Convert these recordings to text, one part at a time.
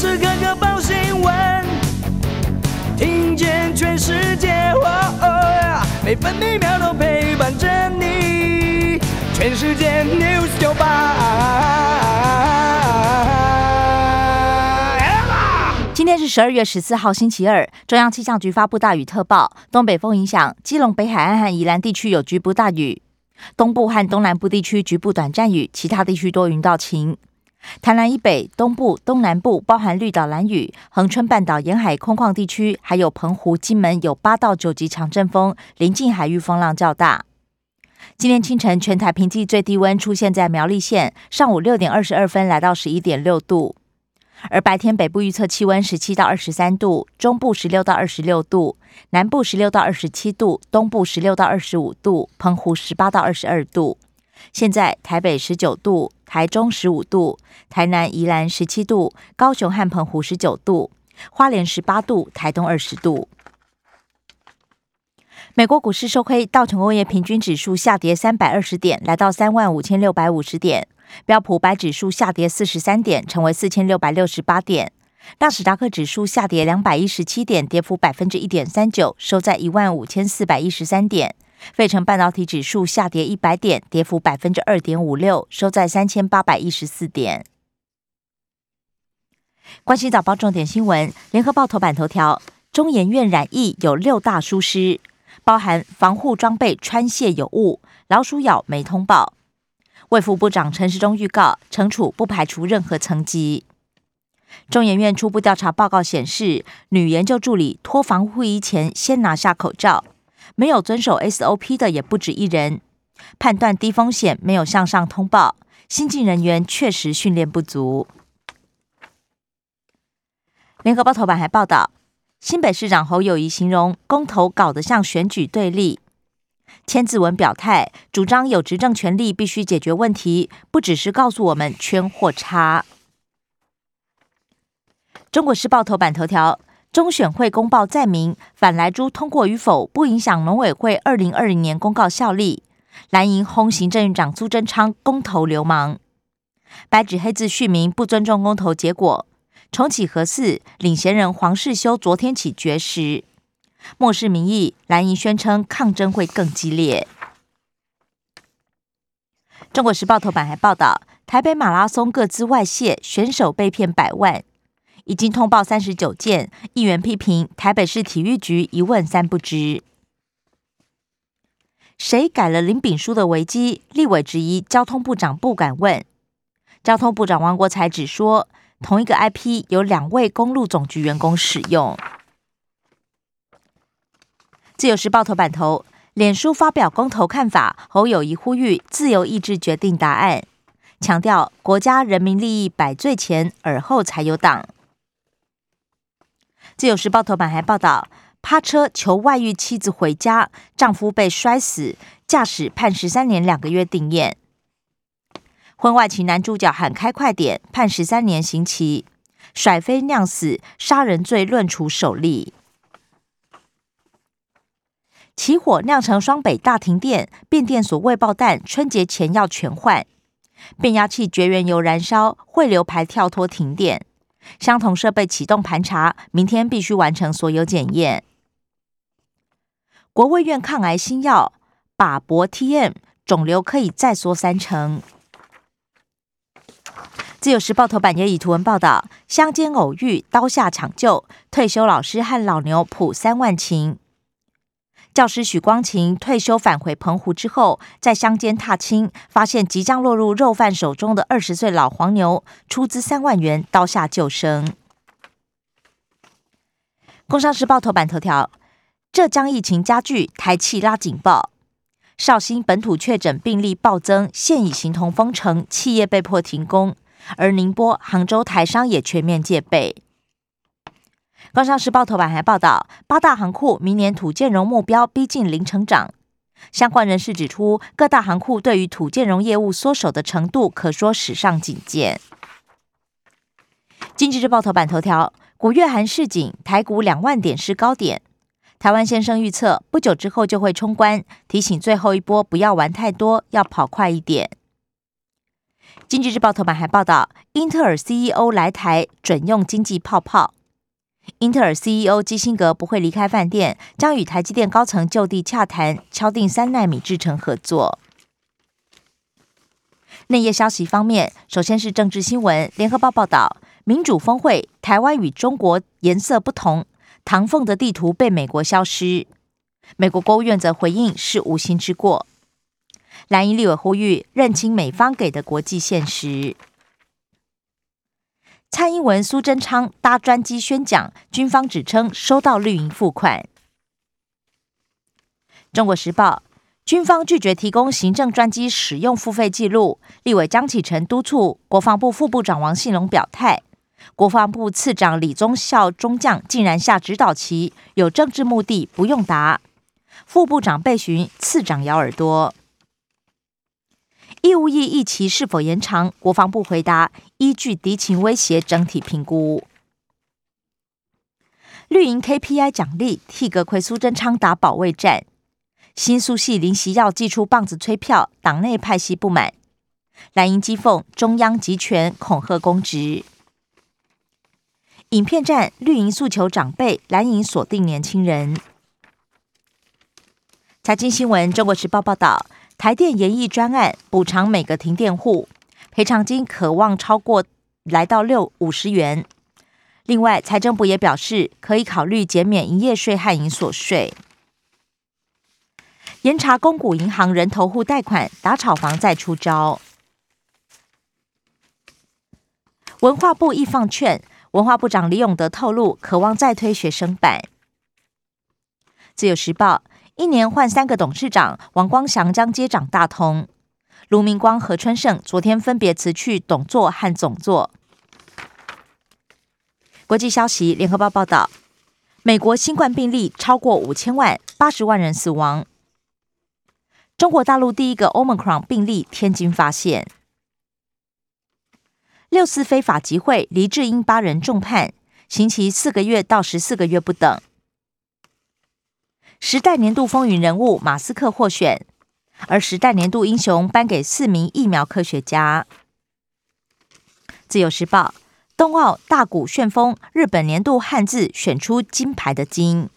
时刻刻报新闻，听见全世界，每分每秒都陪伴着你。全世界 news 九八。今天是十二月十四号，星期二。中央气象局发布大雨特报，东北风影响，基隆北海岸和宜兰地区有局部大雨，东部和东南部地区局部短暂雨，其他地区多云到晴。台南以北、东部、东南部包含绿岛、蓝屿、恒春半岛沿海空旷地区，还有澎湖、金门有八到九级强阵风，临近海域风浪较大。今天清晨，全台平地最低温出现在苗栗县，上午六点二十二分来到十一点六度。而白天北部预测气温十七到二十三度，中部十六到二十六度，南部十六到二十七度，东部十六到二十五度，澎湖十八到二十二度。现在台北十九度，台中十五度，台南、宜兰十七度，高雄和澎湖十九度，花莲十八度，台东二十度。美国股市收黑，道琼工业平均指数下跌三百二十点，来到三万五千六百五十点。标普白指数下跌四十三点，成为四千六百六十八点。纳斯达克指数下跌两百一十七点，跌幅百分之一点三九，收在一万五千四百一十三点。费城半导体指数下跌一百点，跌幅百分之二点五六，收在三千八百一十四点。关心早报重点新闻，联合报头版头条：中研院染疫有六大疏失，包含防护装备穿卸有误、老鼠咬没通报。卫副部长陈时中预告，惩处不排除任何层级。中研院初步调查报告显示，女研究助理脱防护衣前先拿下口罩，没有遵守 SOP 的也不止一人。判断低风险，没有向上通报，新进人员确实训练不足。联合报头版还报道，新北市长侯友谊形容公投搞得像选举对立。千字文表态，主张有执政权力必须解决问题，不只是告诉我们圈或叉。中国时报头版头条：中选会公报载明，反莱猪通过与否不影响农委会二零二零年公告效力。蓝营轰行政院长苏贞昌公投流氓，白纸黑字续明不尊重公投结果。重启核四，领衔人黄世修昨天起绝食。漠视民意，蓝营宣称抗争会更激烈。中国时报头版还报道，台北马拉松各自外泄，选手被骗百万，已经通报三十九件。议员批评台北市体育局一问三不知。谁改了林炳书的危机？立委质疑交通部长不敢问。交通部长王国才只说，同一个 IP 有两位公路总局员工使用。自由时报头版头，脸书发表公投看法，侯友谊呼吁自由意志决定答案，强调国家人民利益摆最前，而后才有党。自由时报头版还报道，趴车求外遇妻子回家，丈夫被摔死，驾驶判十三年两个月定验。婚外情男主角喊开快点，判十三年刑期，甩飞酿死，杀人罪论处首例。起火酿成双北大停电，变电所未爆弹，春节前要全换。变压器绝缘油燃烧，汇流排跳脱停电。相同设备启动盘查，明天必须完成所有检验。国卫院抗癌新药靶博 TM，肿瘤可以再缩三成。自由时报头版也以图文报道：乡间偶遇，刀下抢救，退休老师和老牛谱三万情。教师许光琴退休返回澎湖之后，在乡间踏青，发现即将落入肉贩手中的二十岁老黄牛，出资三万元刀下救生。工商时报头版头条：浙江疫情加剧，台气拉警报。绍兴本土确诊病例暴增，现已形同封城，企业被迫停工，而宁波、杭州台商也全面戒备。《工商时报》头版还报道，八大行库明年土建融目标逼近零成长。相关人士指出，各大行库对于土建融业务缩手的程度，可说史上仅见。《经济日报》头版头条：古月涵市井，台股两万点是高点。台湾先生预测，不久之后就会冲关，提醒最后一波不要玩太多，要跑快一点。经济日报头版还报道，英特尔 CEO 来台准用经济泡泡。英特尔 CEO 基辛格不会离开饭店，将与台积电高层就地洽谈，敲定三纳米制程合作。内页消息方面，首先是政治新闻。联合报报道，民主峰会，台湾与中国颜色不同，唐凤的地图被美国消失。美国国务院则回应是无心之过。蓝营立委呼吁认清美方给的国际现实。蔡英文、苏贞昌搭专机宣讲，军方指称收到绿营付款。中国时报，军方拒绝提供行政专机使用付费记录。立委江启臣督促国防部副部长王信龙表态。国防部次长李宗孝中将竟然下指导棋，有政治目的，不用答。副部长被询，次长咬耳朵。义务役役期是否延长？国防部回答：依据敌情威胁整体评估。绿营 KPI 奖励替阁魁苏贞昌打保卫战。新宿系林习耀祭出棒子催票，党内派系不满。蓝营讥讽中央集权恐吓公职。影片战绿营诉求长辈，蓝营锁定年轻人。财经新闻，中国时报报道。台电研议专案补偿每个停电户赔偿金，可望超过来到六五十元。另外，财政部也表示，可以考虑减免营业税和营所税。严查公股银行人头户贷款打炒房再出招。文化部亦放劝，文化部长李永德透露，渴望再推学生版。自由时报。一年换三个董事长，王光祥将接掌大通。卢明光、何春盛昨天分别辞去董座和总座。国际消息，联合报报道，美国新冠病例超过五千万，八十万人死亡。中国大陆第一个 Omicron 病例天津发现。六次非法集会，黎智英八人重判，刑期四个月到十四个月不等。时代年度风云人物马斯克获选，而时代年度英雄颁给四名疫苗科学家。自由时报冬奥大鼓旋风，日本年度汉字选出金牌的金。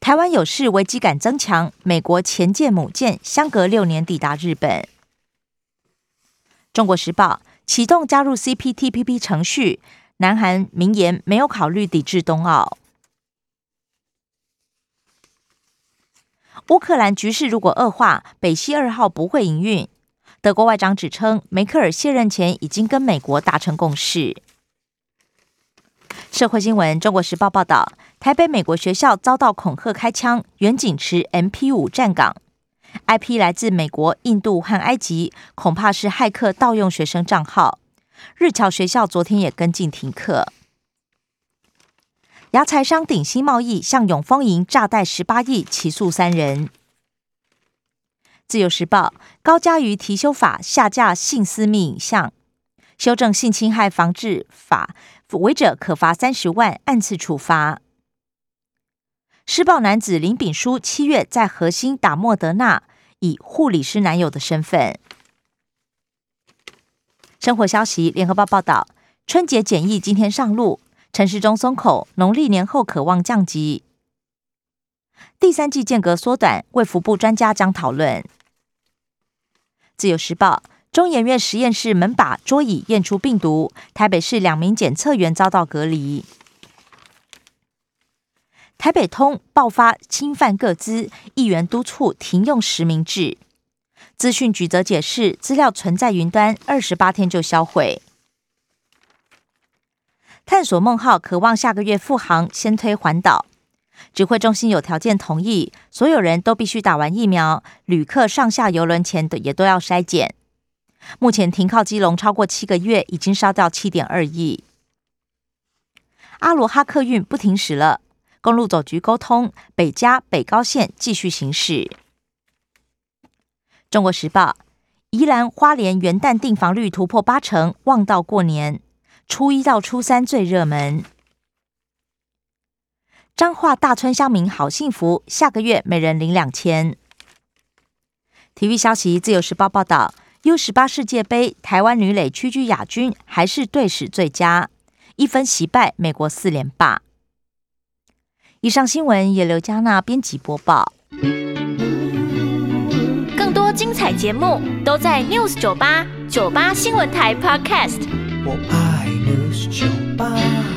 台湾有事危机感增强，美国前舰母舰相隔六年抵达日本。中国时报启动加入 CPTPP 程序，南韩明言没有考虑抵制冬奥。乌克兰局势如果恶化，北溪二号不会营运。德国外长指称，梅克尔卸任前已经跟美国达成共识。社会新闻：中国时报报道，台北美国学校遭到恐吓开枪，远景持 MP 五站岗，IP 来自美国、印度和埃及，恐怕是骇客盗用学生账号。日侨学校昨天也跟进停课。牙财商鼎新贸易向永丰银诈贷十八亿，起诉三人。自由时报高嘉瑜提修法下架性私密影像，修正性侵害防治法，违者可罚三十万，按次处罚。施暴男子林炳书七月在核心打莫德纳，以护理师男友的身份。生活消息，联合报报道，春节检疫今天上路。陈市中松口，农历年后渴望降级。第三季间隔缩短，卫福部专家将讨论。自由时报，中研院实验室门把桌椅验出病毒，台北市两名检测员遭到隔离。台北通爆发侵犯个资，议员督促停用实名制。资讯局则解释，资料存在云端，二十八天就销毁。探索梦号渴望下个月复航，先推环岛。指挥中心有条件同意，所有人都必须打完疫苗，旅客上下游轮前的也都要筛检。目前停靠基隆超过七个月，已经烧掉七点二亿。阿罗哈客运不停驶了，公路总局沟通，北加北高线继续行驶。中国时报，宜兰花莲元旦订房率突破八成，望到过年。初一到初三最热门。彰化大村乡民好幸福，下个月每人领两千。体育消息，自由时报报道，U 十八世界杯，台湾女垒屈居亚军，还是队史最佳，一分惜败美国四连霸。以上新闻由刘嘉娜编辑播报。更多精彩节目都在 News 九八九八新闻台 Podcast。我爱的是酒吧。